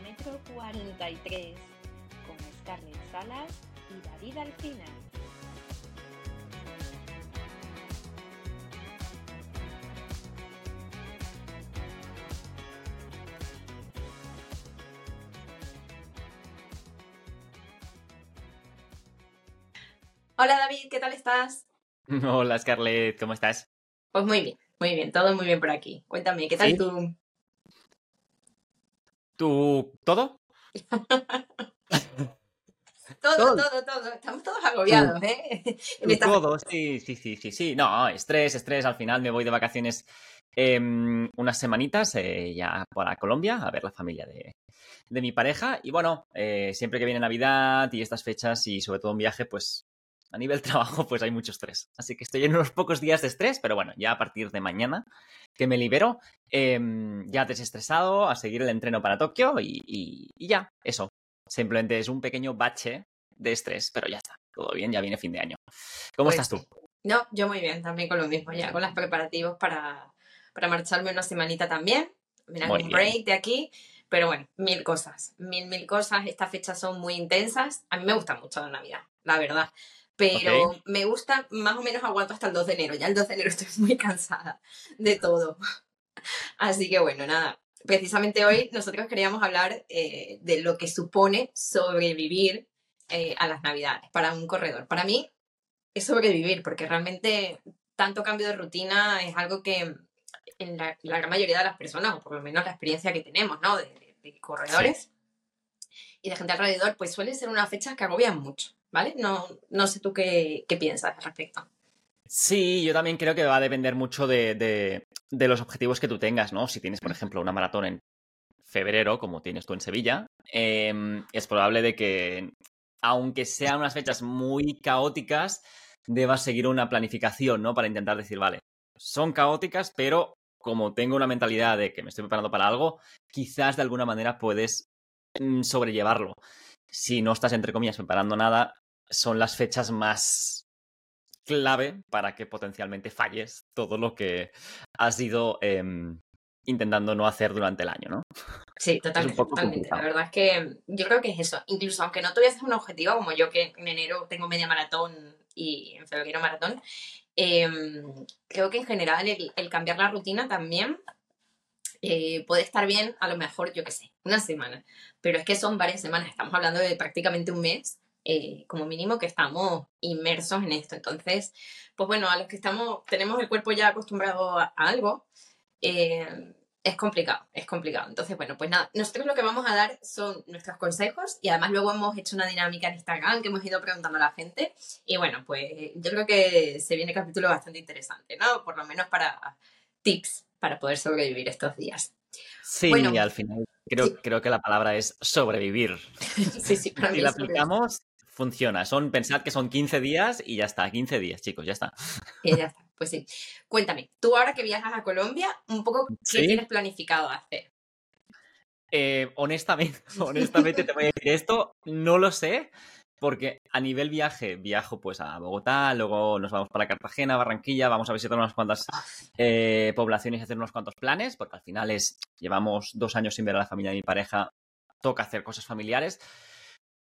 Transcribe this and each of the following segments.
kilómetro 43 con Scarlett Salas y David Alcina. Hola David, ¿qué tal estás? Hola Scarlett, ¿cómo estás? Pues muy bien, muy bien, todo muy bien por aquí. Cuéntame, ¿qué tal ¿Sí? tú? ¿Tú todo? Todo, Todo. todo, todo. Estamos todos agobiados, ¿eh? En ¿Tú esta- todo? Sí, sí, sí, sí, sí. No, estrés, estrés. Al final me voy de vacaciones em, unas semanitas eh, ya para Colombia a ver la familia de, de mi pareja. Y bueno, eh, siempre que viene Navidad y estas fechas y sobre todo un viaje, pues a nivel trabajo pues hay mucho estrés. Así que estoy en unos pocos días de estrés, pero bueno, ya a partir de mañana que me libero, em, ya desestresado, a seguir el entreno para Tokio y, y- y ya, eso. Simplemente es un pequeño bache de estrés, pero ya está, todo bien, ya viene fin de año. ¿Cómo Pues estás tú? No, yo muy bien, también con lo mismo, ya con los preparativos para, para marcharme una semanita también. Muy un bien. break de aquí, pero bueno, mil cosas, mil, mil cosas. Estas fechas son muy intensas. A mí me gusta mucho la Navidad, la verdad. Pero me gusta, más o menos aguanto hasta el 2 de enero. Ya el 2 de enero estoy muy cansada de todo. Así que bueno, nada. Precisamente hoy nosotros queríamos hablar eh, de lo que supone sobrevivir eh, a las Navidades para un corredor. Para mí es sobrevivir, porque realmente tanto cambio de rutina es algo que en la, la gran mayoría de las personas, o por lo menos la experiencia que tenemos, ¿no? De, de- de corredores y de gente alrededor, pues suelen ser unas fechas que agobian mucho, ¿vale? No, no sé tú qué, qué piensas al respecto. Sí, yo también creo que va a depender mucho de, de- los objetivos que tú tengas, ¿no? Si tienes, por ejemplo, una maratón en febrero, como tienes tú en Sevilla, em, es probable de que, aunque sean unas fechas muy caóticas, debas seguir una planificación, ¿no? Para intentar decir, vale, son caóticas, pero como tengo una mentalidad de que me estoy preparando para algo, quizás de alguna manera puedes mm, sobrellevarlo. Si no estás, entre comillas, preparando nada, son las fechas más clave para que potencialmente falles todo lo que has ido em, intentando no hacer durante el año, ¿no? Sí, totalmente. La verdad es que yo creo que es eso. Incluso aunque no tuvieses un objetivo, como yo que en enero tengo media maratón y en febrero maratón, em, creo que en general el, el cambiar la rutina también eh, puede estar bien, a lo mejor, yo qué sé, una semana. Pero es que son varias semanas, estamos hablando de prácticamente un mes, eh, como mínimo, que estamos inmersos en esto. Entonces, pues bueno, a los que estamos, tenemos el cuerpo ya acostumbrado a, a algo, eh, es complicado, es complicado. Entonces, bueno, pues nada, nosotros lo que vamos a dar son nuestros consejos y además luego hemos hecho una dinámica en Instagram que hemos ido preguntando a la gente y bueno, pues yo creo que se viene capítulo bastante interesante, ¿no? Por lo menos para tips para poder sobrevivir estos días. Sí, Bueno, y al final creo, sí. creo que la palabra es sobrevivir. sí, sí, para mí Si la aplicamos, funciona. Son, pensad que son 15 días y ya está, 15 días, chicos, ya está. Y ya está, pues sí. Cuéntame, tú ahora que viajas a Colombia, un poco qué Sí. tienes planificado hacer. Eh, honestamente, honestamente te voy a decir esto, no lo sé, porque a nivel viaje, viajo pues a Bogotá, luego nos vamos para Cartagena, Barranquilla, vamos a visitar unas cuantas eh, poblaciones y hacer unos cuantos planes, porque al final es, llevamos dos años sin ver a la familia de mi pareja, toca hacer cosas familiares,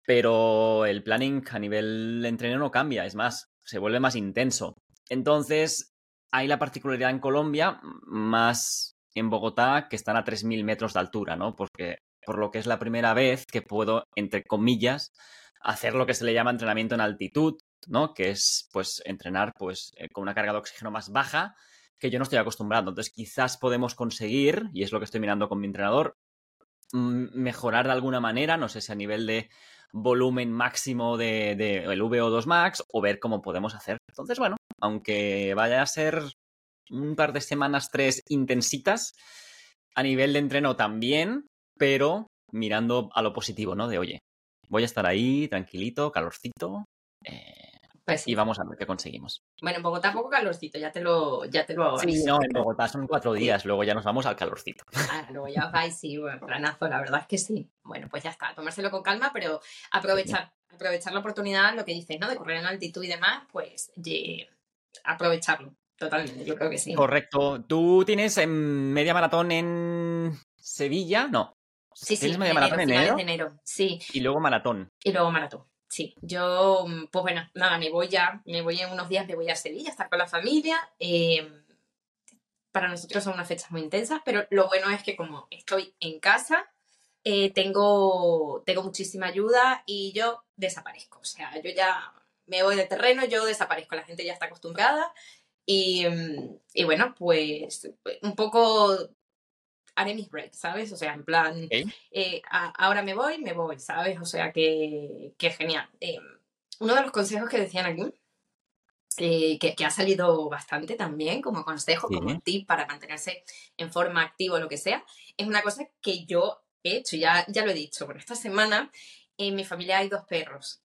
pero el planning a nivel entreno no cambia, es más, se vuelve más intenso. Entonces, hay la particularidad en Colombia, más en Bogotá, que están a 3.000 metros de altura, ¿no? Porque por lo que es la primera vez que puedo, entre comillas, hacer lo que se le llama entrenamiento en altitud, ¿no? Que es, pues, entrenar, pues, eh, con una carga de oxígeno más baja, que yo no estoy acostumbrado. Entonces, quizás podemos conseguir, y es lo que estoy mirando con mi entrenador, mejorar de alguna manera, no sé si a nivel de volumen máximo de, de el VO2 Max o ver cómo podemos hacer. Entonces, bueno, aunque vaya a ser un par de semanas, tres intensitas, a nivel de entreno también, pero mirando a lo positivo, ¿no? De, oye, voy a estar ahí, tranquilito, calorcito, eh, Pues sí. y vamos a ver qué conseguimos. Bueno, en Bogotá poco calorcito, ya te lo, ya te lo Sí, no, en Bogotá son cuatro días, luego ya nos vamos al calorcito. Ah, luego ya vais, sí, bueno, planazo, la verdad es que sí. Bueno, pues ya está, tomárselo con calma, pero aprovechar, aprovechar la oportunidad, lo que dices, ¿no? De correr en altitud y demás, pues ye- aprovecharlo, totalmente, yo creo que sí. Correcto. ¿Tú tienes en media maratón en Sevilla? No. Sí, sí, ¿Tienes media maratón en enero? de enero, sí. Y luego maratón. Y luego maratón. Sí, yo, mm, pues bueno, nada, me voy ya, me voy en unos días, me voy a Sevilla a estar con la familia. eh, para nosotros son unas fechas muy intensas, pero lo bueno es que como estoy en casa, eh, tengo, tengo muchísima ayuda y yo desaparezco. O sea, yo ya me voy de terreno, yo desaparezco, la gente ya está acostumbrada. Y, mm, y bueno, pues un poco haré mis breaks, ¿sabes? O sea, en plan, eh, a- ahora me voy, me voy, ¿sabes? O sea, que, que genial. Eh, uno de los consejos que decían aquí, eh, que, que ha salido bastante también como consejo, Sí. como tip para mantenerse en forma activa o lo que sea, es una cosa que yo he hecho, ya, ya lo he dicho. Bueno, esta semana en mi familia hay dos perros.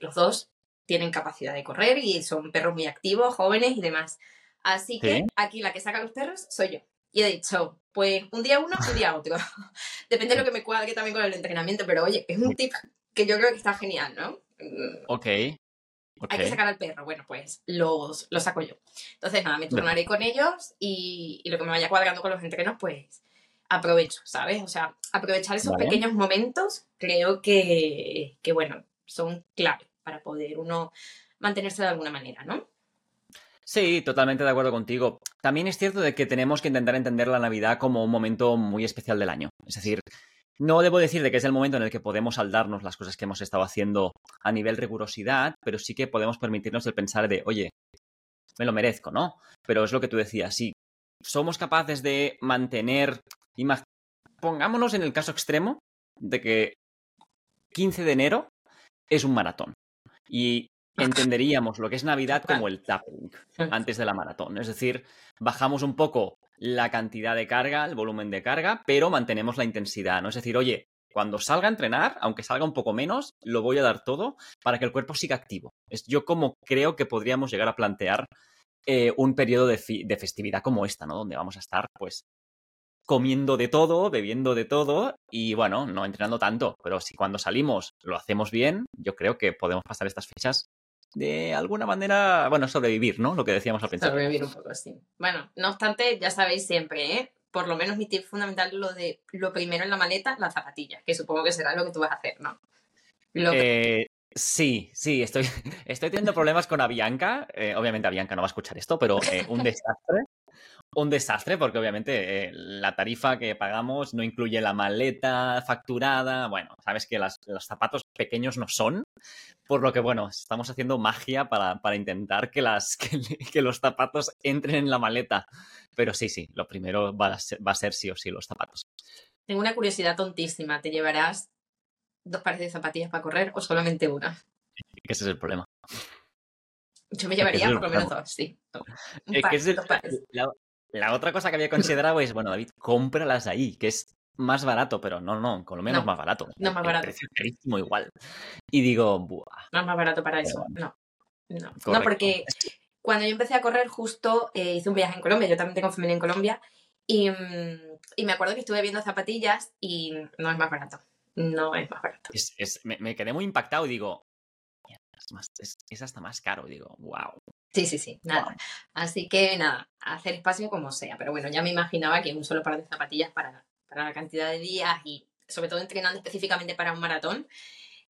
Los dos tienen capacidad de correr y son perros muy activos, jóvenes y demás. Así que aquí la que saca los perros soy yo. Y he dicho, pues un día uno, un día otro. Depende de lo que me cuadre también con el entrenamiento, pero oye, es un tip que yo creo que está genial, ¿no? Mm, Ok. Ok. Hay que sacar al perro, bueno, pues los, los saco yo. Entonces, nada, me turnaré con ellos y, y lo que me vaya cuadrando con los entrenos, pues aprovecho, ¿sabes? O sea, aprovechar esos Vale. pequeños momentos creo que, que, bueno, son clave para poder uno mantenerse de alguna manera, ¿no? Sí, totalmente de acuerdo contigo. También es cierto de que tenemos que intentar entender la Navidad como un momento muy especial del año. Es decir, no debo decir de que es el momento en el que podemos saldarnos las cosas que hemos estado haciendo a nivel rigurosidad, pero sí que podemos permitirnos el pensar de, oye, me lo merezco, ¿no? Pero es lo que tú decías, si somos capaces de mantener, pongámonos en el caso extremo de que 15 de enero es un maratón y entenderíamos lo que es Navidad como el tapping antes de la maratón. Es decir, bajamos un poco la cantidad de carga, el volumen de carga, pero mantenemos la intensidad, ¿no? Es decir, oye, cuando salga a entrenar, aunque salga un poco menos, lo voy a dar todo para que el cuerpo siga activo. Es yo como creo que podríamos llegar a plantear eh, un periodo de, de festividad como esta, ¿no? Donde vamos a estar, pues, comiendo de todo, bebiendo de todo y, bueno, no entrenando tanto, pero si cuando salimos lo hacemos bien, yo creo que podemos pasar estas fechas de alguna manera, bueno, sobrevivir, ¿no? Lo que decíamos al principio. Sobrevivir un poco así. Bueno, no obstante, ya sabéis siempre, ¿eh? Por lo menos mi tip fundamental lo de lo primero en la maleta, las zapatillas, que supongo que será lo que tú vas a hacer, ¿no? Lo que- Eh, sí, sí, estoy, estoy teniendo problemas con Avianca. Eh, obviamente Avianca no va a escuchar esto, pero eh, un desastre. Un desastre porque obviamente eh, la tarifa que pagamos no incluye la maleta facturada. Bueno, sabes que las- los zapatos pequeños no son. Por lo que, bueno, estamos haciendo magia para, para intentar que, las, que, que los zapatos entren en la maleta. Pero sí, sí, lo primero va a ser, va a ser sí o sí los zapatos. Tengo una curiosidad tontísima. ¿Te llevarás dos pares de zapatillas para correr o solamente una? Ese es el problema. Yo me llevaría es por lo menos dos, sí. Un Es par, que es el- dos pares. la, la otra cosa que había considerado es, bueno, David, cómpralas ahí, que es más barato, pero no, no, en Colombia no, No, es más barato. no es más barato. es carísimo igual. Y digo, buah, No es más barato para eso. No. No. No, porque cuando yo empecé a correr, justo eh, hice un viaje en Colombia. Yo también tengo familia en Colombia. Y, mm, y me acuerdo que estuve viendo zapatillas y no es más barato. No es más barato. es- es- me, me quedé muy impactado y digo, "Mierda, es, más- es- es hasta más caro. Y digo, wow. Sí, sí, sí, nada. Así que nada, hacer espacio como sea. Pero bueno, ya me imaginaba que un solo par de zapatillas para, para la cantidad de días y sobre todo entrenando específicamente para un maratón,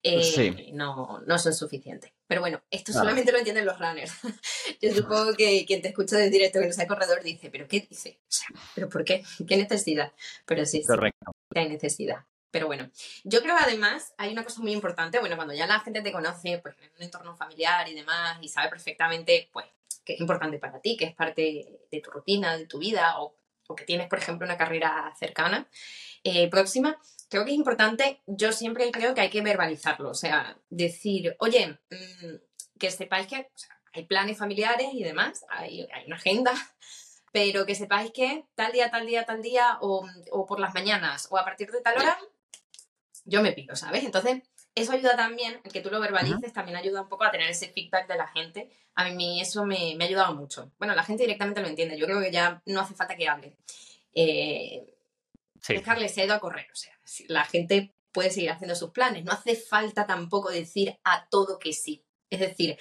eh, Sí. no, no son suficientes. Pero bueno, esto Claro. solamente lo entienden los runners. Yo supongo que quien te escucha de directo que no sea corredor dice, ¿pero qué dice? O sea, ¿pero por qué? ¿Qué necesidad? Pero sí, sí, Correcto. hay necesidad. Pero bueno, yo creo además hay una cosa muy importante, bueno, cuando ya la gente te conoce, pues en un entorno familiar y demás, y sabe perfectamente, pues, que es importante para ti, que es parte de tu rutina, de tu vida, o, o que tienes, por ejemplo, una carrera cercana, eh, próxima, creo que es importante, yo siempre creo que hay que verbalizarlo, o sea, decir, oye, mm, que sepáis que hay planes familiares y demás, hay, hay una agenda, pero que sepáis que tal día, tal día, tal día, o, o por las mañanas, o a partir de tal hora, yo me pido, ¿sabes? Entonces, eso ayuda también, el que tú lo verbalices, también ayuda un poco a tener ese feedback de la gente. A mí eso me, me ha ayudado mucho. Bueno, la gente directamente lo entiende, yo creo que ya no hace falta que hable. Eh, Sí. dejarle cedo a correr, o sea, la gente puede seguir haciendo sus planes, no hace falta tampoco decir a todo que sí. Es decir,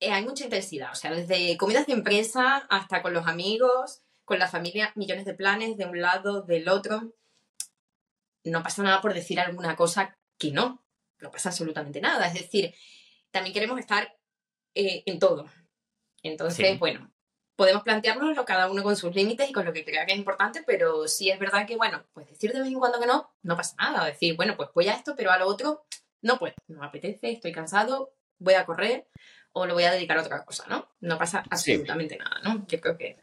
eh, hay mucha intensidad, o sea, desde comidas de empresa hasta con los amigos, con la familia, millones de planes de un lado, del otro. No pasa nada por decir alguna cosa que no, no pasa absolutamente nada. Es decir, también queremos estar eh, en todo. Entonces, Sí. bueno, podemos planteárnoslo cada uno con sus límites y con lo que crea que es importante, pero sí es verdad que, bueno, pues decir de vez en cuando que no, no pasa nada. Decir, bueno, pues voy a esto, pero a lo otro no puedo, no me apetece, estoy cansado, voy a correr o lo voy a dedicar a otra cosa, ¿no? No pasa Sí. absolutamente nada, ¿no? Yo creo que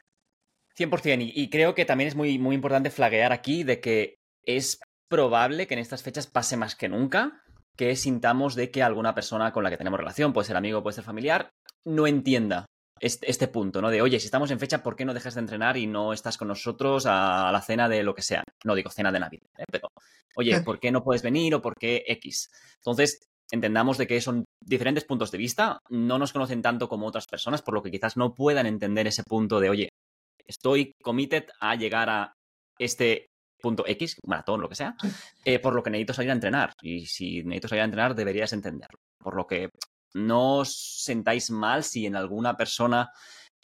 100%. Y, y creo que también es muy, muy importante flaguear aquí de que es probable que en estas fechas pase más que nunca que sintamos de que alguna persona con la que tenemos relación, puede ser amigo, puede ser familiar, no entienda este, este punto, ¿no? De, oye, si estamos en fecha, ¿por qué no dejas de entrenar y no estás con nosotros a, la cena de lo que sea? No digo cena de Navidad, ¿eh? pero, oye, ¿por qué no puedes venir o por qué X? Entonces, entendamos de que son diferentes puntos de vista, no nos conocen tanto como otras personas, por lo que quizás no puedan entender ese punto de, oye, estoy committed a llegar a este punto X, maratón, lo que sea, eh, por lo que necesito salir a entrenar. Y si necesito salir a entrenar, deberías entenderlo. Por lo que no os sentáis mal si en alguna persona,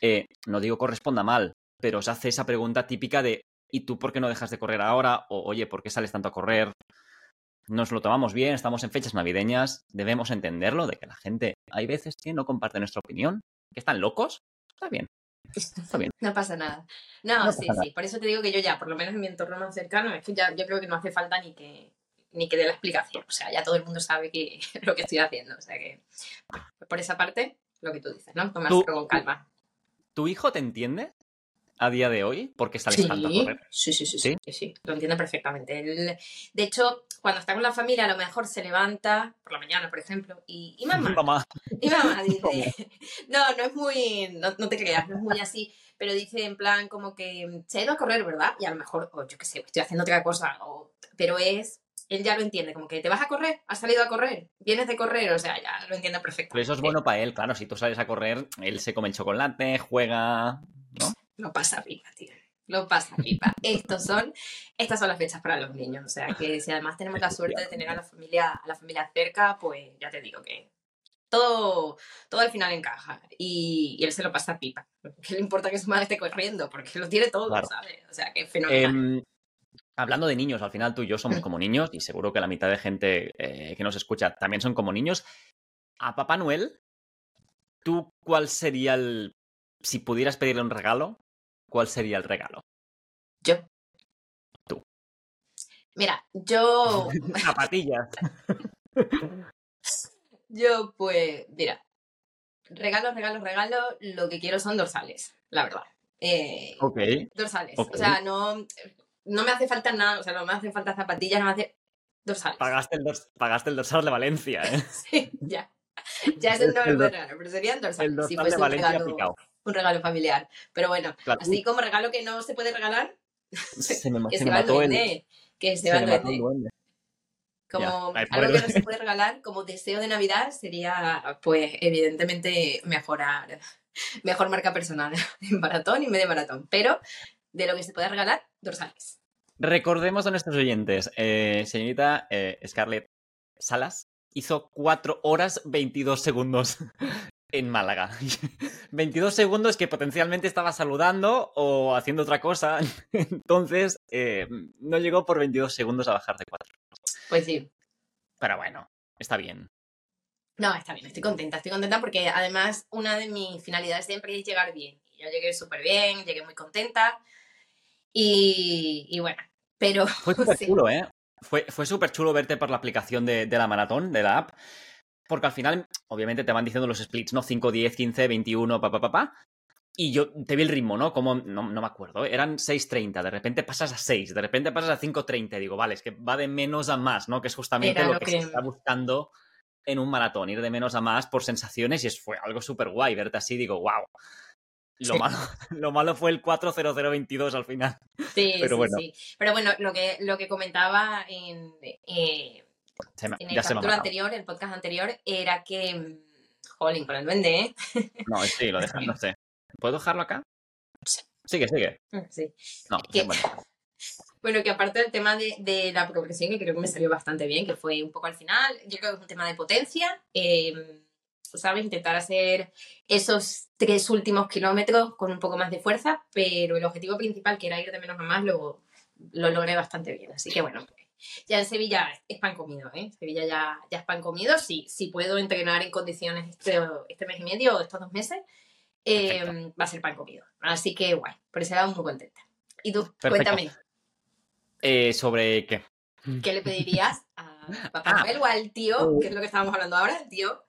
eh, no digo corresponda mal, pero os hace esa pregunta típica de ¿y tú por qué no dejas de correr ahora? O oye, ¿por qué sales tanto a correr? Nos lo tomamos bien, estamos en fechas navideñas, debemos entenderlo, de que la gente hay veces que no comparte nuestra opinión, que están locos, está bien. Está bien. No pasa nada. No, No sí, sí. Por eso te digo que yo ya, por lo menos en mi entorno más cercano, es que ya yo creo que no hace falta ni que ni que dé la explicación. O sea, ya todo el mundo sabe que, lo que estoy haciendo. O sea que, por esa parte, lo que tú dices, ¿no? Tomárselo Tú- con calma. ¿Tu hijo te entiende a día de hoy? Porque sales Sí, correr. sí, sí, sí, ¿Sí? sí, sí, lo entiende perfectamente. Él- de hecho, cuando está con la familia, a lo mejor se levanta por la mañana, por ejemplo, y, y mamá, Mamá. Y mamá dice, no, no es muy, no, no te creas, no es muy así, pero dice en plan como que se ha ido a correr, ¿verdad? Y a lo mejor, o yo qué sé, estoy haciendo otra cosa, o- pero es, él ya lo entiende, como que te vas a correr, has salido a correr, vienes de correr, o sea, ya lo entiende Pero perfectamente. eso es bueno para él, claro. Si tú sales a correr, él se come el chocolate, juega. Lo pasa pipa, tío. Lo pasa pipa. Estos son, estas son las fechas para los niños. O sea que si además tenemos la suerte de tener a la familia, a la familia cerca, pues ya te digo que todo, todo al final encaja. Y, y él se lo pasa pipa. ¿Qué le importa que su madre esté corriendo? Porque lo tiene todo, Claro. ¿sabes? O sea que es fenomenal. Em, hablando de niños, al final tú y yo somos como niños y seguro que la mitad de gente eh, que nos escucha también son como niños. A Papá Noel, ¿tú cuál sería el... Si pudieras pedirle un regalo, ¿cuál sería el regalo? Yo. Tú. Mira, yo, Zapatillas. yo pues, mira, regalos, regalos, regalos, lo que quiero son dorsales, la verdad. Eh, ok. dorsales. O sea, no, no me hace falta nada, o sea, no me hacen falta zapatillas, no me hace dorsales. Pagaste el, dors- pagaste el dorsal de Valencia, ¿eh? Sí, ya. Ya no El regalo, pero serían dorsales. El si dorsal fuese de Valencia regalo, picado. Un regalo familiar. Pero bueno, Claro. así como regalo que no se puede regalar, Se me, que se se, va mató el... duende. Que se, se va el duende. duende. Como algo que no se puede regalar como deseo de Navidad sería, pues, evidentemente mejorar, mejor marca personal en maratón y medio maratón. Pero de lo que se puede regalar, dorsales. Recordemos a nuestros oyentes, eh, señorita eh, Scarlett Salas hizo 4 horas 22 segundos en Málaga. 22 segundos que potencialmente estaba saludando o haciendo otra cosa. Entonces, eh, no llegó por 22 segundos a bajar de 4. Pues sí, Pero bueno, está bien. No, está bien, estoy contenta, estoy contenta porque además una de mis finalidades siempre es llegar bien. Yo llegué súper bien, llegué muy contenta y, y bueno, pero Fue súper sí. chulo, ¿eh? Fue, fue súper chulo verte por la aplicación de, de la maratón, de la app. Porque al final, obviamente, te van diciendo los splits, ¿no? 5, 10, 15, 21, pa, pa, pa, pa. Y yo te vi el ritmo, ¿no? Como, no, no me acuerdo, ¿eh? eran 6.30, de repente pasas a 6, de repente pasas a 5.30. Digo, vale, es que va de menos a más, ¿no? Que es justamente Era lo que, que- se está buscando en un maratón, ir de menos a más por sensaciones y es, fue algo súper guay verte así. Digo, wow. Lo, Sí. malo, lo malo fue el 4.0022 al final. Sí, Pero sí, bueno. sí. Pero bueno, lo que, lo que comentaba en, eh, Se me- en el ya se me anterior, el podcast anterior, era que. mm, Jolín, con el duende, ¿eh? No, sí, lo dejas, no sé. ¿Puedo dejarlo acá? Sí. Sigue, sigue. Sí. No, ¿Qué? bueno. Bueno, que aparte del tema de, de la progresión, que creo que me salió bastante bien, que fue un poco al final, yo creo que es un tema de potencia. eh, ¿Sabes? Intentar hacer esos tres últimos kilómetros con un poco más de fuerza, pero el objetivo principal, que era ir de menos a más, lo, lo logré bastante bien. Así que bueno, Ya en Sevilla es pan comido, ¿eh? Sevilla ya, ya es pan comido. Sí, si puedo entrenar en condiciones este, este mes y medio o estos dos meses, eh, va a ser pan comido. Así que guay, por ese lado muy contenta. Y tú, Perfecto. cuéntame, Eh, ¿Sobre qué? ¿qué le pedirías a Papá Ah. Noel o al tío, que es lo que estábamos hablando ahora, el tío?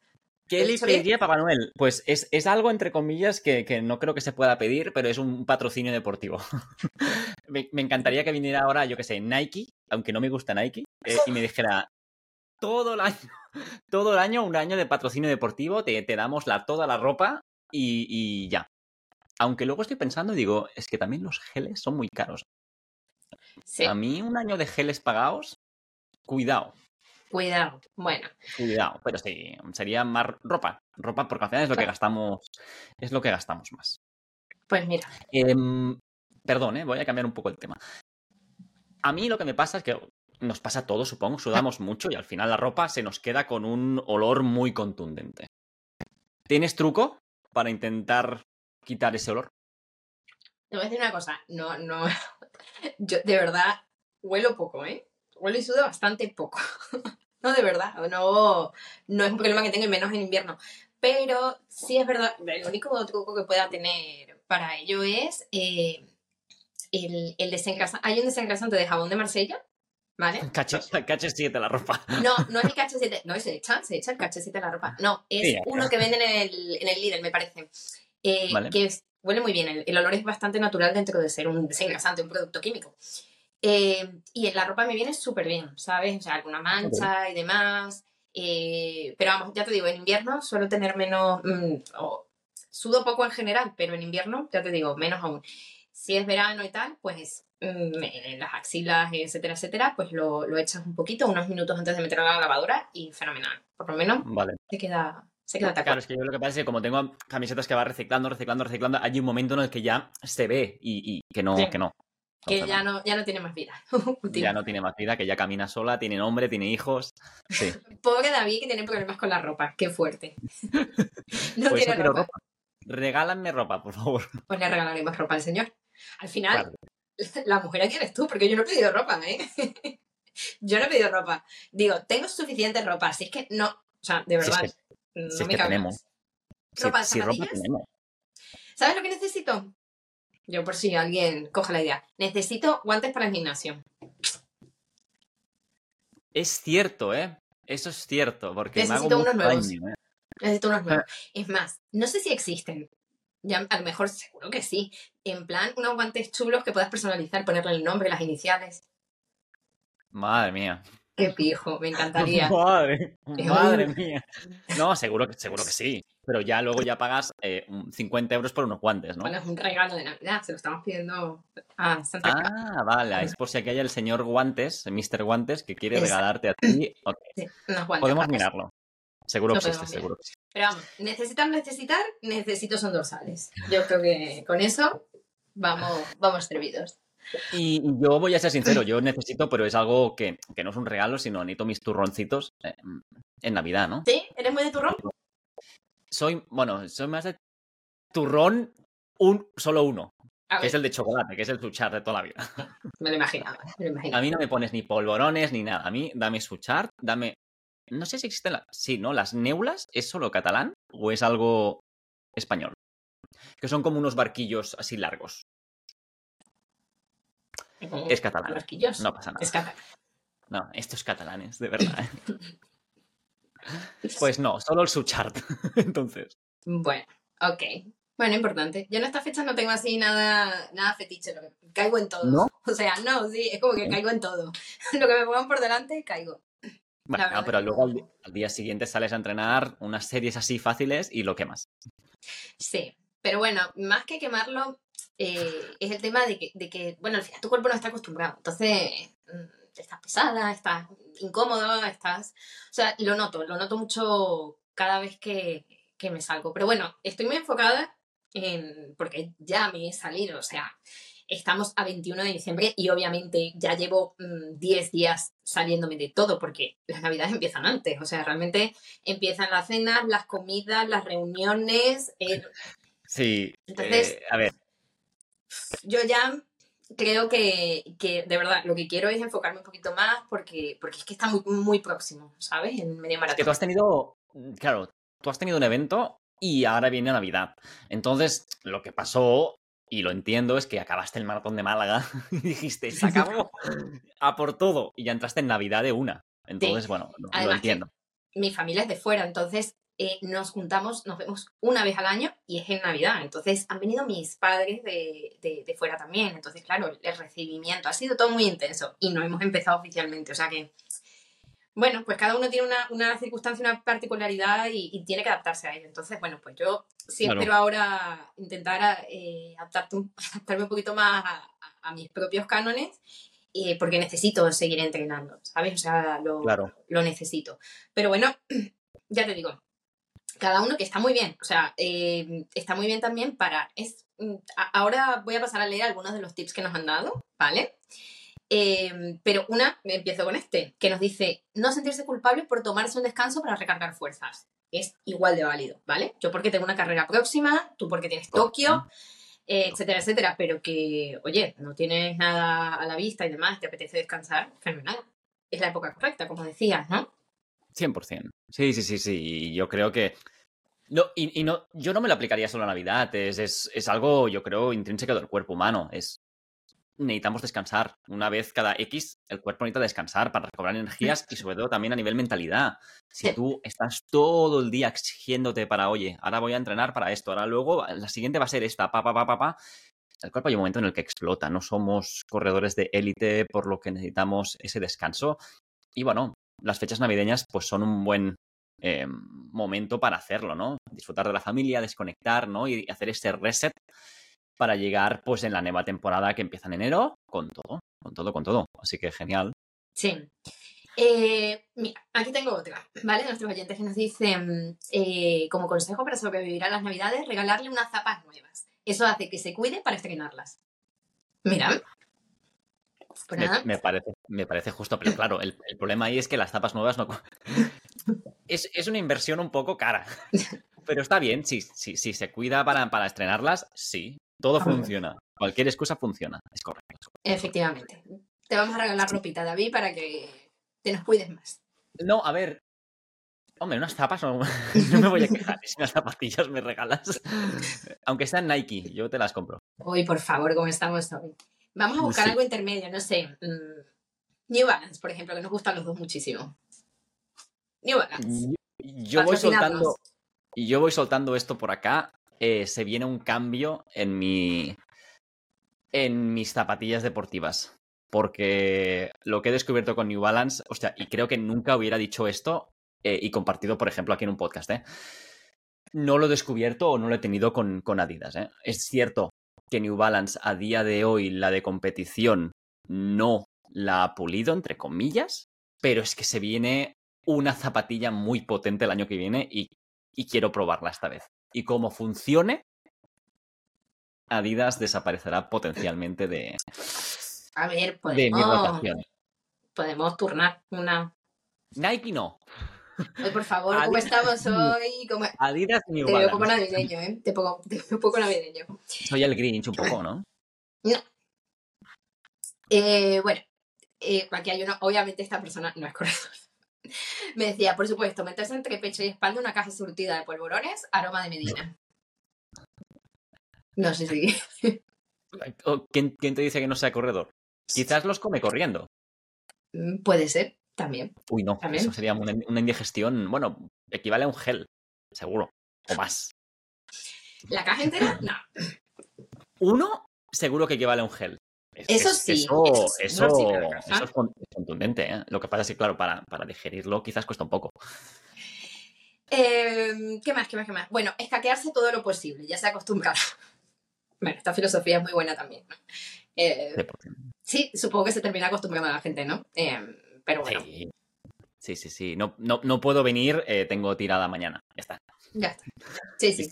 ¿Qué ¿El le pediría Papá Noel? Pues es, es algo, entre comillas, que, que no creo que se pueda pedir, pero es un patrocinio deportivo. me, me encantaría que viniera ahora, yo que sé, Nike, aunque no me gusta Nike, eh, y me dijera, todo el año, todo el año, un año de patrocinio deportivo, te, te damos la, toda la ropa y, y ya. Aunque luego estoy pensando y digo, es que también los geles son muy caros. Sí, A mí un año de geles pagados, cuidado. Cuidado. Bueno, Cuidado, pero sí, sería más ropa. Ropa, porque al final es lo que gastamos. Es lo que gastamos más. pues mira, Em, perdón, ¿eh? voy a cambiar un poco el tema. A mí lo que me pasa es que nos pasa a todos, supongo, sudamos mucho y al final la ropa se nos queda con un olor muy contundente. ¿Tienes truco para intentar quitar ese olor? te voy a decir una cosa. No, no. Yo de verdad huelo poco, ¿eh? Huelo y sudo bastante poco. no, de verdad. No, no es un problema que tengo y menos en invierno. Pero sí es verdad. El único truco que pueda tener para ello es eh, el, el desengrasante. Hay un desengrasante de jabón de Marsella, ¿vale? Cache, cache 7 la ropa. No, no es el KH7. No, se echa, se echa el KH7 a la ropa. No, es uno que venden en el, en el Lidl, me parece. Eh, Vale. Que es- huele muy bien. El, el olor es bastante natural dentro de ser un desengrasante, un producto químico. Eh, y en la ropa me viene súper bien, ¿sabes? O sea, alguna mancha y demás. Eh, pero vamos, ya te digo, en invierno suelo tener menos. mm, o- sudo poco en general, pero en invierno, ya te digo, menos aún. Si es verano y tal, pues mm, en las axilas, etcétera, etcétera, pues lo, lo echas un poquito, unos minutos antes de meterlo a la lavadora y fenomenal. Por lo menos Vale. se queda, se queda Claro, tacón. es que yo lo que pasa es que como tengo camisetas que va reciclando, reciclando, reciclando, hay un momento en el que ya se ve y, y que no, Sí. que no. Que ya no, ya no tiene más vida. ya no tiene más vida, que ya camina sola, tiene nombre, tiene hijos. Sí. Pobre David que tiene problemas con la ropa, qué fuerte. no Pues tiene ropa. ropa. Regálanme ropa, por favor. Pues le regalaremos ropa al señor. Al final, Claro. la mujer aquí eres tú, porque yo no he pedido ropa, ¿eh? yo no he pedido ropa. Digo, tengo suficiente ropa, así es que no, o sea, de Si es verdad, que- no si es me que tenemos. ¿Ropa, si ropa tenemos. ¿Sabes lo que necesito? Yo por si alguien coge la idea. Necesito guantes para el gimnasio. Es cierto, ¿eh? Eso es cierto, porque me Necesito hago unos nuevos. daño, ¿eh? Necesito unos nuevos. Es más, no sé si existen. Ya, a lo mejor seguro que sí. En plan, unos guantes chulos que puedas personalizar, ponerle el nombre, las iniciales. Madre mía. Qué pijo, me encantaría. Madre, madre mía. No, seguro seguro que sí. Pero ya luego ya pagas eh, un 50 euros por unos guantes, ¿no? Bueno, es un regalo de Navidad, se lo estamos pidiendo a Santa Claus. Ah, vale, es por si aquí hay el señor Guantes, el Mr. Guantes, que quiere Exacto. regalarte a ti. Sí, unos guantes Podemos mirarlo. Seguro que existe, seguro que sí. Pero vamos, necesitar, necesitar, necesito son dorsales. Yo creo que con eso vamos, vamos servidos. Y y yo voy a ser sincero, yo necesito, pero es algo que, que no es un regalo, sino necesito mis turroncitos eh, en Navidad, ¿no? ¿Sí? ¿Eres muy de turrón? Soy, bueno, soy más de turrón, un, solo uno, A que es el de chocolate, que es el suchar de toda la vida. me lo imaginaba, me lo A mí no me pones ni polvorones ni nada. A mí dame suchar, dame. No sé si existen las. Sí, ¿no? Las neulas, ¿es solo catalán o es algo español? Que son como unos barquillos así largos. Es catalán. Barquillos. No pasa nada. Es catalán. No, estos catalanes, de verdad. Pues no, solo el suchart. Entonces. Bueno, ok. Bueno, importante. Yo en esta fecha no tengo así nada, nada fetiche. Lo que, caigo en todo. ¿No? O sea, no, sí, es como que caigo en todo. Lo que me pongan por delante, caigo. Bueno, pero luego al día siguiente sales a entrenar unas series así fáciles y lo quemas. Sí, pero bueno, más que quemarlo, eh, es el tema de que, de que, bueno, al final tu cuerpo no está acostumbrado. Entonces, mm, estás pesada, estás incómodo, estás... O sea, lo noto, lo noto mucho cada vez que, que me salgo. Pero bueno, estoy muy enfocada en... porque ya me he salido, o sea, estamos a 21 de diciembre y obviamente ya llevo mm, 10 días saliéndome de todo porque las navidades empiezan antes, o sea, realmente empiezan las cenas, las comidas, las reuniones, el- Sí. Entonces- eh, a ver, yo ya creo que, que, de verdad, lo que quiero es enfocarme un poquito más porque, porque es que está muy, muy próximo, ¿sabes? En medio maratón. Es que tú has tenido, claro, tú has tenido un evento y ahora viene Navidad. Entonces, lo que pasó, y lo entiendo, es que acabaste el maratón de Málaga y dijiste, se acabó a por todo. Y ya entraste en Navidad de una. Entonces, bueno, lo, lo entiendo. Mi familia es de fuera, entonces eh, nos juntamos, nos vemos una vez al año y es en Navidad. Entonces han venido mis padres de, de, fuera también. Entonces, claro, el recibimiento ha sido todo muy intenso y no hemos empezado oficialmente. O sea que, bueno, pues cada uno tiene una, una circunstancia, una particularidad y, tiene que adaptarse a ello. Entonces, bueno, pues yo sí espero ahora intentar eh, adaptarme un poquito más a, a mis propios cánones eh, porque necesito seguir entrenando, ¿sabes? O sea, lo, lo necesito. Pero bueno, ya te digo, cada uno que está muy bien, o sea, eh, está muy bien también para... Es, mm, ahora voy a pasar a leer algunos de los tips que nos han dado, ¿vale? Eh, pero una, empiezo con este, que nos dice no sentirse culpable por tomarse un descanso para recargar fuerzas. Es igual de válido, ¿vale? Yo porque tengo una carrera próxima, tú porque tienes Tokio, eh, etcétera, etcétera, pero que, oye, no tienes nada a la vista y demás, te apetece descansar, fenomenal. Es la época correcta, como decías, ¿no? 100%. Sí, sí, sí, sí. Yo creo que... No, y, no, yo no me lo aplicaría solo a Navidad. Es, es, es, algo, yo creo, intrínseco del cuerpo humano. Es necesitamos descansar. Una vez cada X, el cuerpo necesita descansar para recobrar energías y sobre todo también a nivel mentalidad. Si tú estás todo el día exigiéndote para, oye, ahora voy a entrenar para esto, ahora luego la siguiente va a ser esta, pa, pa, pa, pa, pa. El cuerpo hay un momento en el que explota. No somos corredores de élite, por lo que necesitamos ese descanso. Y bueno, las fechas navideñas pues son un buen eh, momento para hacerlo, ¿no? Disfrutar de la familia, desconectar, ¿no? Y hacer ese reset para llegar pues en la nueva temporada que empieza en enero con todo, con todo, con todo. Así que genial. Sí. Eh, mira, aquí tengo otra, ¿vale? Nuestros oyentes que nos dicen, eh, como consejo para sobrevivir a las navidades, regalarle unas zapas nuevas. Eso hace que se cuide para estrenarlas. Mira. Me, parece, me parece justo, pero claro, el, problema ahí es que las zapas nuevas no... es, es una inversión un poco cara. Pero está bien, si, si, si se cuida para, para estrenarlas, sí. Todo funciona. Cualquier excusa funciona. Es correcto, Efectivamente. Te vamos a regalar ropita, David, para que te nos cuides más. No, a ver. Hombre, unas zapas no, me voy a quejar. Si unas zapatillas me regalas. Aunque sean Nike, yo te las compro. Uy, por favor, ¿cómo estamos hoy? Vamos a buscar algo intermedio, no sé. Mm, New Balance, por ejemplo, que nos gustan los dos muchísimo. New Balance. Yo, voy soltando. Y yo voy soltando esto por acá eh, se viene un cambio en mi. en mis zapatillas deportivas. Porque lo que he descubierto con New Balance, hostia, y creo que nunca hubiera dicho esto eh, y compartido, por ejemplo, aquí en un podcast, ¿eh? No lo he descubierto o no lo he tenido con, con Adidas, ¿eh? Es cierto que New Balance a día de hoy, la de competición, no la ha pulido, entre comillas, pero es que se viene una zapatilla muy potente el año que viene y, y quiero probarla esta vez y como funcione, Adidas desaparecerá potencialmente de, a ver, podemos, Podemos turnar una. Nike no. Por favor, ¿cómo estamos hoy? Adidas New Te veo poco navideño, ¿eh? Te pongo, te un poco navideño. Soy el Grinch un poco, ¿no? No. Eh, bueno, eh, aquí hay uno. Obviamente esta persona no es correcta. Me decía, por supuesto, meterse entre pecho y espalda una caja surtida de polvorones, aroma de Medina. No sé si. ¿Quién, te dice que no sea corredor? Quizás los come corriendo. Mm, puede ser, también. Uy, no, eso sería una, indigestión, bueno, equivale a un gel, seguro, o más. ¿La caja entera? No. Uno, seguro que equivale a un gel. Eso sí. Eso, es contundente. ¿eh? Lo que pasa es que, claro, para, digerirlo quizás cuesta un poco. Em, ¿Qué más? ¿Qué más? ¿Qué más? Bueno, escaquearse todo lo posible, ya se acostumbrado. Bueno, esta filosofía es muy buena también. Eh, sí, supongo que se termina acostumbrando a la gente, ¿no? Em, pero bueno. Sí, sí, sí. No, no, puedo venir, eh, tengo tirada mañana. Ya está. Ya está. Sí, sí.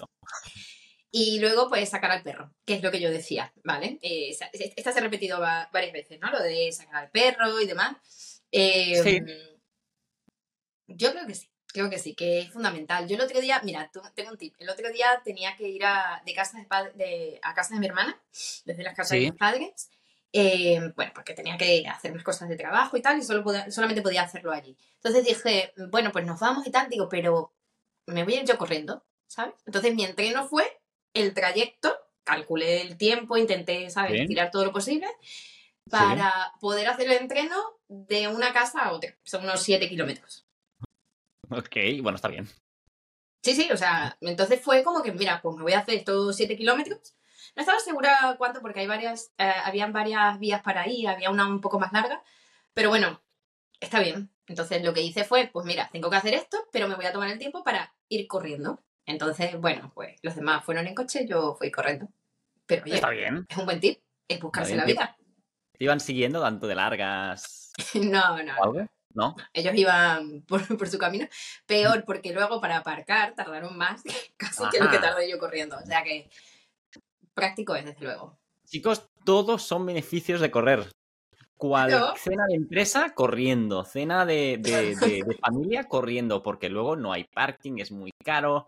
Y luego, pues, sacar al perro, que es lo que yo decía, ¿vale? Eh, esta se ha repetido varias veces, ¿no? Lo de sacar al perro y demás. Eh, sí. Yo creo que sí, creo que sí, que es fundamental. Yo el otro día, mira, tengo un tip. El otro día tenía que ir a, de casa de, a casa de mi hermana, desde las casas de mis padres, eh, bueno, porque tenía que hacer unas cosas de trabajo y tal, y solo podía- solamente podía hacerlo allí. Entonces dije, bueno, pues nos vamos y tal, digo, pero me voy a ir yo corriendo, ¿sabes? Entonces mi entreno fue el trayecto, calculé el tiempo, intenté, ¿sabes?, Sí. tirar todo lo posible para poder hacer el entreno de una casa a otra. Son unos 7 kilómetros. Ok, bueno, está bien. Sí, sí, o sea, entonces fue como que, mira, pues me voy a hacer estos 7 kilómetros. No estaba segura cuánto, porque hay varias, eh, habían varias vías para ir, había una un poco más larga, pero bueno, está bien. Entonces lo que hice fue, pues mira, tengo que hacer esto, pero me voy a tomar el tiempo para ir corriendo. Entonces, bueno, pues los demás fueron en coche, yo fui corriendo. Pero oye, Está bien. es un buen tip, es buscarse la vida. ¿Te iban siguiendo tanto de largas No, no, algo? ¿No? ellos iban por, por su camino. Peor, porque luego para aparcar tardaron más casi que lo que tardé yo corriendo. O sea que práctico es, desde luego. Chicos, todos son beneficios de correr. Cual cena de empresa, corriendo. Cena de, de- de- de familia, corriendo. Porque luego no hay parking, es muy caro.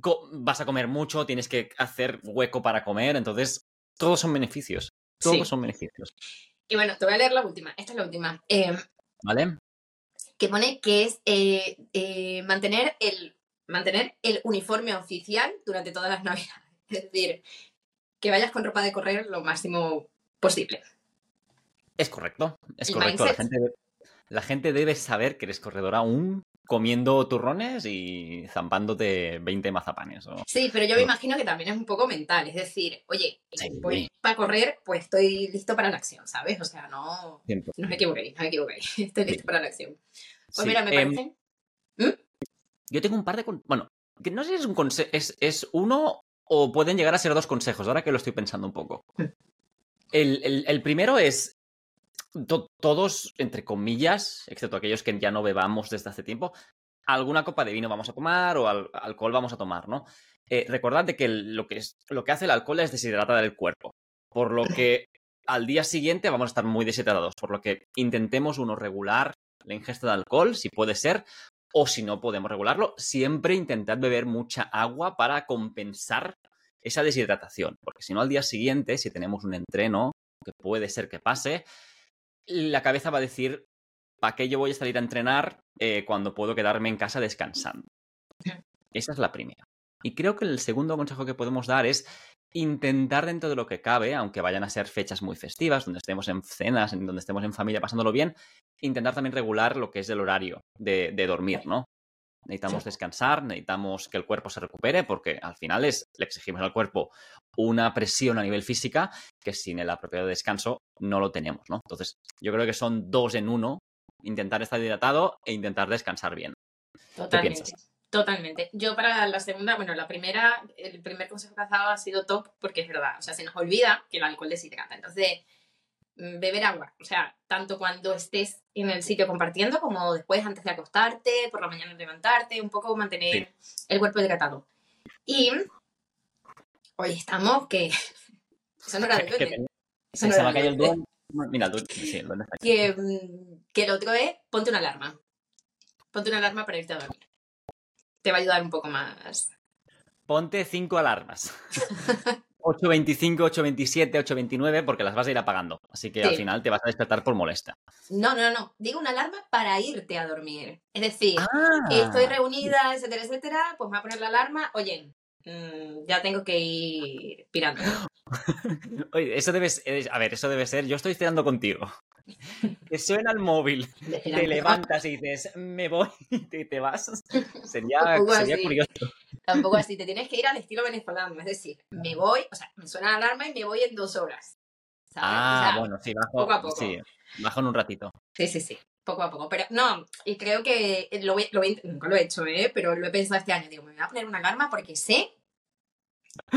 Co- vas a comer mucho, tienes que hacer hueco para comer. Entonces, todos son beneficios. Todos Sí. son beneficios. Y bueno, te voy a leer la última. Esta es la última. Eh, ¿Vale? que pone que es eh, eh, mantener, el, mantener el uniforme oficial durante todas las navidades. Es decir, que vayas con ropa de correr lo máximo posible. Es correcto. Es correcto. La gente, la gente debe saber que eres corredor aún comiendo turrones y zampándote 20 mazapanes. o- Sí, pero yo me No. imagino que también es un poco mental. Es decir, oye, Sí. voy para correr, pues estoy listo para la acción, ¿sabes? O sea, no, Siempre. no me equivoquéis, no me equivoquéis. Estoy listo Sí. para la acción. Pues Sí, mira, me parece. Yo tengo un par de... con- Bueno, que no sé si es un conse- es, es uno o pueden llegar a ser dos consejos, ahora que lo estoy pensando un poco. El, el- el primero es... to- todos, entre comillas, excepto aquellos que ya no bebamos desde hace tiempo, alguna copa de vino vamos a tomar o al- alcohol vamos a tomar, ¿no? Eh, recordad de que el- lo que, es, lo que hace el alcohol es deshidratar el cuerpo, por lo que al día siguiente vamos a estar muy deshidratados, por lo que intentemos uno regular la ingesta de alcohol, si puede ser, o si no podemos regularlo, siempre intentad beber mucha agua para compensar esa deshidratación, porque si no al día siguiente, si tenemos un entreno, que puede ser que pase, la cabeza va a decir, ¿para qué yo voy a salir a entrenar eh, cuando puedo quedarme en casa descansando? Esa es la primera. Y creo que el segundo consejo que podemos dar es intentar dentro de lo que cabe, aunque vayan a ser fechas muy festivas, donde estemos en cenas, en donde estemos en familia pasándolo bien, intentar también regular lo que es el horario de, de dormir, ¿no? Necesitamos descansar, necesitamos que el cuerpo se recupere, porque al final es, le exigimos al cuerpo una presión a nivel física que sin el apropiado descanso no lo tenemos, ¿no? Entonces, yo creo que son dos en uno, intentar estar hidratado e intentar descansar bien. Totalmente. piensas? Totalmente. Yo para la segunda, bueno, la primera, el primer consejo que has dado ha sido top porque es verdad. O sea, se nos olvida que el alcohol deshidrata. Entonces, mm, beber agua. O sea, tanto cuando estés en el sitio compartiendo como después antes de acostarte, por la mañana levantarte, un poco mantener el cuerpo hidratado. Y hoy estamos que... Duende. Caído el duende. duende. Mira, duende- sí, está que, mm, que el otro es ponte una alarma. Ponte una alarma para irte a dormir. Te va a ayudar un poco más. Ponte cinco alarmas. 8.25, 8.27, 8.29, porque las vas a ir apagando. Así que Sí. al final te vas a despertar por molesta. No, no, no. Digo una alarma para irte a dormir. Es decir, Ah. estoy reunida, etcétera, etcétera, pues me voy a poner la alarma. Oye, mm, ya tengo que ir pirando. Oye, eso debe ser, a ver, eso debe ser, yo estoy cenando contigo. Que suena el móvil, te levantas y dices, me voy y te, te vas. Sería, sería así. curioso. Tampoco así, te tienes que ir al estilo venezolano. Es decir, me voy, o sea, me suena la alarma y me voy en dos horas. ¿sabes? O Ah, sea, bueno, sí, bajo, poco a poco. sí, bajo en un ratito. Sí, sí, sí. Poco a poco. Pero no, y creo que lo voy, lo voy- nunca lo he hecho, ¿eh? Pero lo he pensado este año. Digo, me voy a poner una alarma porque sé,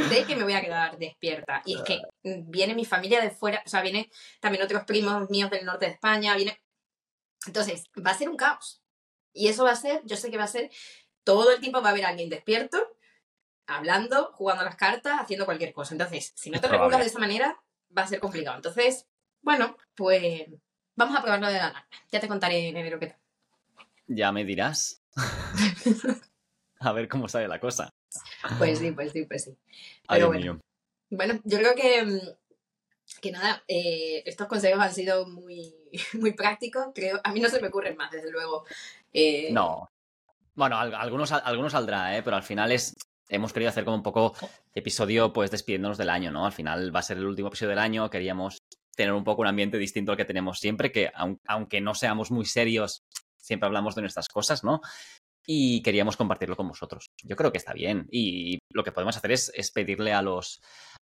sé que me voy a quedar despierta. Y es que viene mi familia de fuera, o sea, viene también otros primos míos del norte de España, viene... Entonces, va a ser un caos. Y eso va a ser, yo sé que va a ser, todo el tiempo va a haber alguien despierto, hablando, jugando las cartas, haciendo cualquier cosa. Entonces, si no te regulas de esa manera, va a ser complicado. Entonces, bueno, pues vamos a probarlo de la alarma. Ya te contaré en enero qué tal. Ya me dirás. a ver cómo sale la cosa. Pues sí, pues sí, pues sí. Ay, Pero bueno. mío. Bueno, yo creo que, mm, que nada, eh, estos consejos han sido muy, muy prácticos. Creo, a mí no se me ocurren más, desde luego. Eh, No. Bueno, al- algunos, algunos saldrá, ¿eh? pero al final es. Hemos querido hacer como un poco episodio, pues despidiéndonos del año, ¿no? Al final va a ser el último episodio del año. Queríamos tener un poco un ambiente distinto al que tenemos siempre, que aun- aunque no seamos muy serios, siempre hablamos de nuestras cosas, ¿no? Y queríamos compartirlo con vosotros. Yo creo que está bien. Y lo que podemos hacer es, es pedirle a los,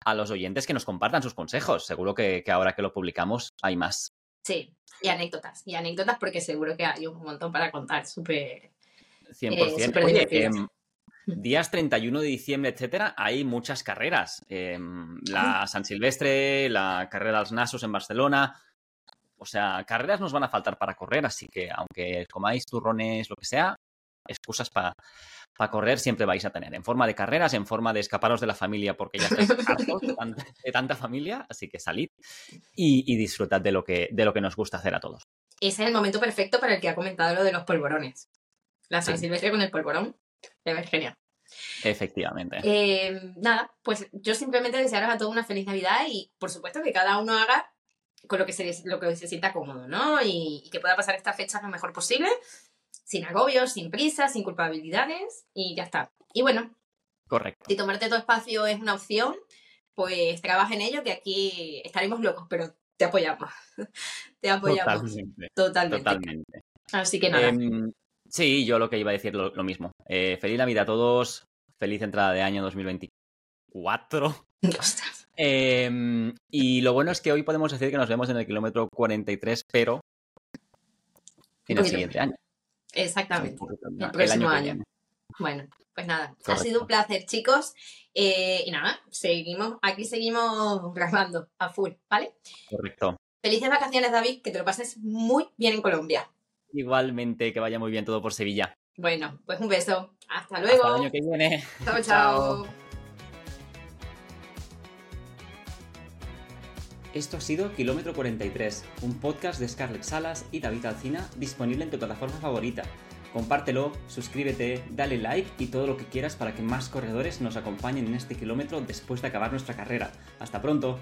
a los oyentes que nos compartan sus consejos. Seguro que, que ahora que lo publicamos hay más. Sí, y anécdotas. Y anécdotas porque seguro que hay un montón para contar. Súper. 100%. súper Oye, divertidas. Días 31 de diciembre, etcétera, hay muchas carreras. Em, la San Silvestre, la carrera de los Nasos en Barcelona. O sea, carreras nos van a faltar para correr, así que aunque comáis turrones, lo que sea, excusas para correr siempre vais a tener. En forma de carreras, en forma de escaparos de la familia, porque ya estáis hartos de tanta, de tanta familia, así que salid y, y disfrutad de lo, que, de lo que nos gusta hacer a todos. Ese es el momento perfecto para el que ha comentado lo de los polvorones. La San Sí. Silvestre con el polvorón. Es genial. Efectivamente. Eh, nada, pues yo simplemente desearos a todos una feliz Navidad y por supuesto que cada uno haga con lo que se, lo que se sienta cómodo, ¿no? Y, y que pueda pasar estas fechas lo mejor posible, sin agobios, sin prisas, sin culpabilidades y ya está. Y bueno, Correcto. si tomarte tu espacio es una opción, pues trabaja en ello, que aquí estaremos locos, pero te apoyamos. te apoyamos Totalmente. totalmente. Totalmente. Así que nada, Em, sí, yo lo que iba a decir lo, lo mismo. Eh, feliz Navidad a todos. Feliz entrada de año 2024. ostras, Em, y lo bueno es que hoy podemos decir que nos vemos en el kilómetro 43, pero en el siguiente año. exactamente. El, El próximo año. Bueno, pues nada, ha sido un placer, chicos. Eh, y nada, seguimos, aquí seguimos grabando a full, ¿vale? Correcto. Felices vacaciones, David, que te lo pases muy bien en Colombia. Igualmente, que vaya muy bien todo por Sevilla. Bueno, pues un beso. Hasta Hasta luego. el año que viene. Chao, Chao. chao. Esto ha sido Kilómetro 43, un podcast de Scarlett Salas y David Alcina disponible en tu plataforma favorita. Compártelo, suscríbete, dale like y todo lo que quieras para que más corredores nos acompañen en este kilómetro después de acabar nuestra carrera. Hasta pronto.